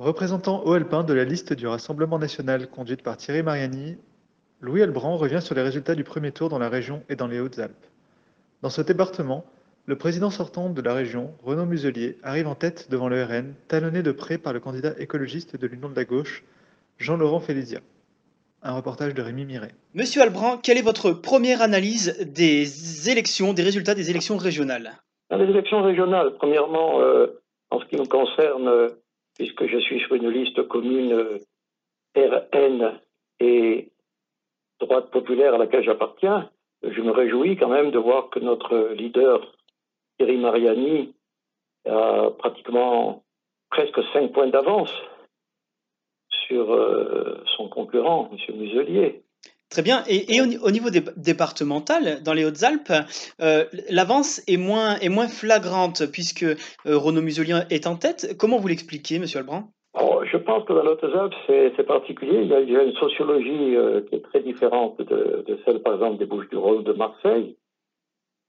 Représentant haut alpin de la liste du Rassemblement national conduite par Thierry Mariani, Louis Elbrand revient sur les résultats du premier tour dans la région et dans les Hautes-Alpes. Dans ce département, le président sortant de la région, Renaud Muselier, arrive en tête devant le RN, talonné de près par le candidat écologiste de l'Union de la gauche, Jean-Laurent Félizia. Un reportage de Rémi Miret. Monsieur Albrand, quelle est votre première analyse des élections, des résultats des élections régionales? Les élections régionales, premièrement, euh, en ce qui me concerne, euh, puisque je suis sur une liste commune euh, RN et droite populaire à laquelle j'appartiens, je me réjouis quand même de voir que notre leader Thierry Mariani a pratiquement presque 5 points d'avance sur euh, son concurrent, M. Muselier. Très bien. Et, au, niveau départemental, dans les Hautes-Alpes, euh, l'avance est moins, est moins flagrante puisque euh, Renaud Muselier est en tête. Comment vous l'expliquez, M. Albrand oh, Je pense que dans les Hautes-Alpes, c'est particulier. Il y, a, une sociologie qui est très différente de, celle, par exemple, des Bouches-du-Rhône de Marseille.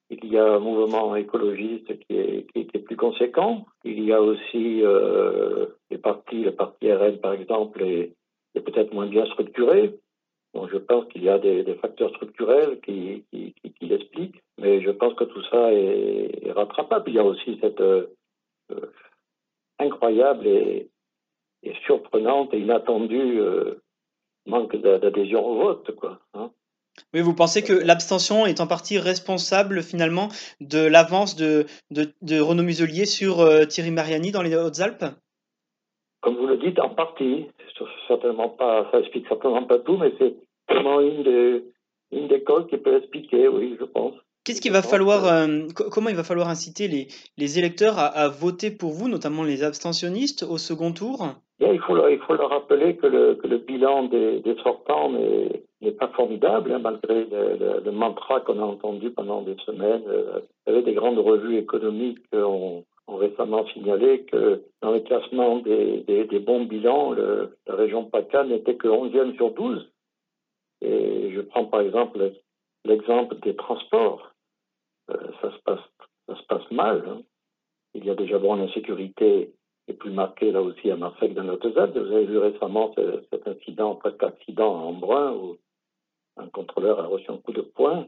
Il y a un mouvement écologiste qui est, plus conséquent. Il y a aussi euh, les partis, le parti RN par exemple, est peut-être moins bien structuré. Je pense qu'il y a des, facteurs structurels qui, l'expliquent, mais je pense que tout ça est, rattrapable. Il y a aussi cette euh, incroyable et, surprenante et inattendue euh, manque d'adhésion au vote, quoi. Hein. Oui, vous pensez que l'abstention est en partie responsable finalement de l'avance de, de, Renaud Muselier sur euh, Thierry Mariani dans les Hautes-Alpes? Comme vous le dites, en partie. Certainement pas, ça explique certainement pas tout, mais c'est vraiment une des, une des causes qui peut expliquer, oui, je pense. Qu'est-ce qu'il va falloir, euh, comment il va falloir inciter les, les électeurs à, voter pour vous, notamment les abstentionnistes, au second tour? Il, faut leur, il faut leur rappeler que le, que le bilan des, des sortants n'est pas formidable, hein, malgré le, le, mantra qu'on a entendu pendant des semaines. Euh, il y avait des grandes revues économiques ont, ont récemment signalé que dans le classement des, bons bilans, la région PACA n'était que 11e sur 12. Et je prends par exemple l'exemple des transports. Euh, ça, se passe, mal. Hein. Il y a déjà bon l'insécurité est plus marquée là aussi à Marseille dans notre zone. Vous avez vu récemment cet incident, presque accident en Brun, où un contrôleur a reçu un coup de poing.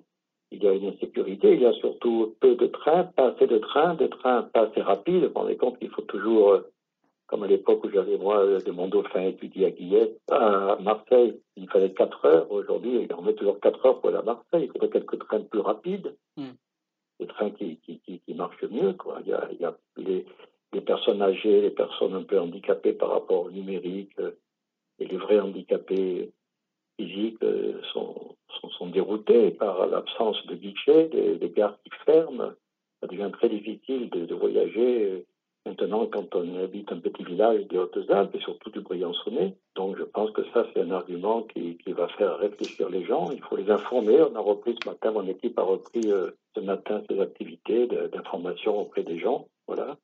Il y a une insécurité, il y a surtout peu de trains, pas assez de trains, des trains pas assez rapides. Vous vous rendez compte qu'il faut toujours, euh, comme à l'époque où j'avais moi de mon dauphin étudié à Guillet, à Marseille, il fallait 4 heures. Aujourd'hui, on met toujours 4 heures pour aller à Marseille. Il faudrait quelques trains plus rapides. Mm des trains qui, qui, qui, marchent mieux. Quoi. Il y a, il y a les, les, personnes âgées, les personnes un peu handicapées par rapport au numérique, euh, et les vrais handicapés physiques euh, sont, sont, déroutés par l'absence de guichets, des, gares qui ferment. Ça devient très difficile de, de voyager euh, Maintenant, quand on habite un petit village des Hautes-Alpes et surtout du Briançonnais, donc je pense que ça, c'est un argument qui, qui, va faire réfléchir les gens. Il faut les informer. On a repris ce matin, mon équipe a repris euh, ce matin ses activités d'information auprès des gens. Voilà.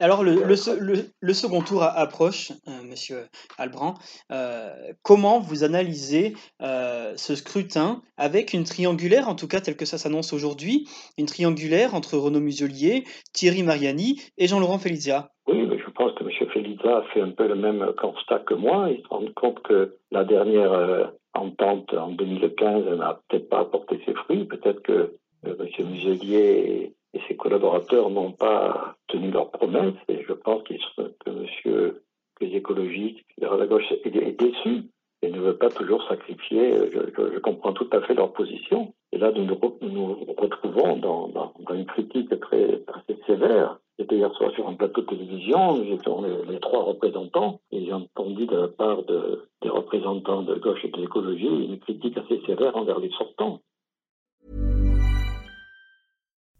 Alors, le, le, second tour approche, euh, monsieur Albrand. Euh, comment vous analysez euh, ce scrutin avec une triangulaire, en tout cas telle que ça s'annonce aujourd'hui, une triangulaire entre Renaud Muselier, Thierry Mariani et Jean-Laurent Felizia Oui, mais je pense que monsieur Felizia a fait un peu le même constat que moi. Il se rend compte que la dernière entente en 2015 n'a peut-être pas apporté ses fruits. Peut-être que monsieur Muselier et ses collaborateurs n'ont pas tenu leurs promesses et je pense que monsieur les écologistes, la gauche est, déçu et ne veut pas toujours sacrifier. Je, comprends tout à fait leur position. Et là, nous nous, retrouvons dans, une critique très, très sévère. J'étais hier soir sur un plateau de télévision, nous étions les, trois représentants, et j'ai entendu de la part de, des représentants de gauche et de l'écologie une critique assez sévère envers les sortants.